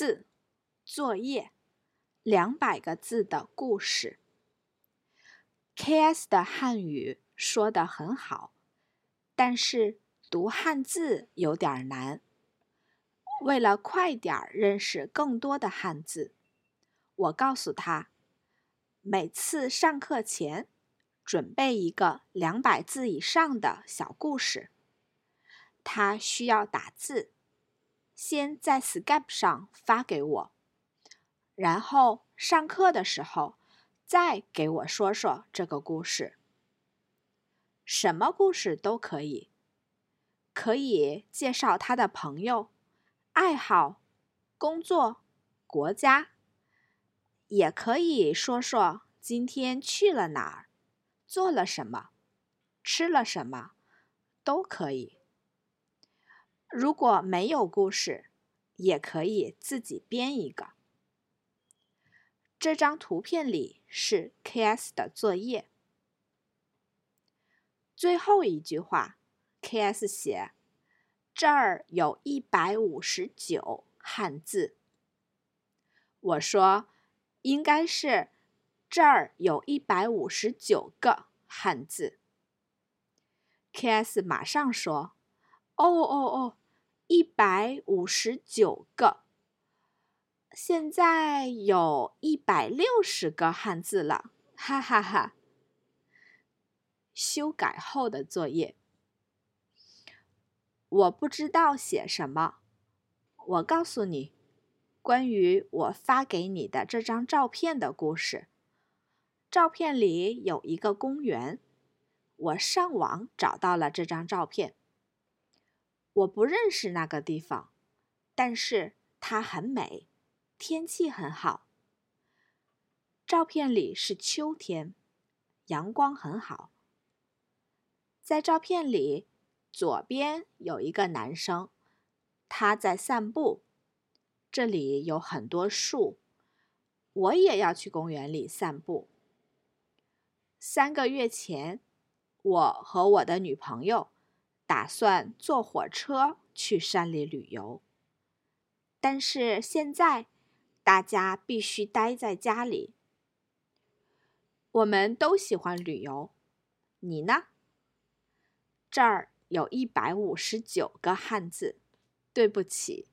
四，作业，两百个字的故事。K.S 的汉语说的很好，但是读汉字有点难。为了快点认识更多的汉字，我告诉他，每次上课前准备一个两百字以上的小故事。他需要打字。先在 Skype 上发给我，然后上课的时候再给我说说这个故事。什么故事都可以，可以介绍他的朋友、爱好、工作、国家，也可以说说今天去了哪儿、做了什么、吃了什么，都可以。如果没有故事，也可以自己编一个。这张图片里是 K.S 的作业。最后一句话，K.S 写：“这儿有一百五十九汉字。”我说：“应该是这儿有一百五十九个汉字。”K.S 马上说：“哦哦哦。”一百五十九个，现在有一百六十个汉字了，哈哈哈！修改后的作业，我不知道写什么。我告诉你，关于我发给你的这张照片的故事。照片里有一个公园，我上网找到了这张照片。我不认识那个地方，但是它很美，天气很好。照片里是秋天，阳光很好。在照片里，左边有一个男生，他在散步。这里有很多树，我也要去公园里散步。三个月前，我和我的女朋友。打算坐火车去山里旅游，但是现在大家必须待在家里。我们都喜欢旅游，你呢？这儿有一百五十九个汉字，对不起，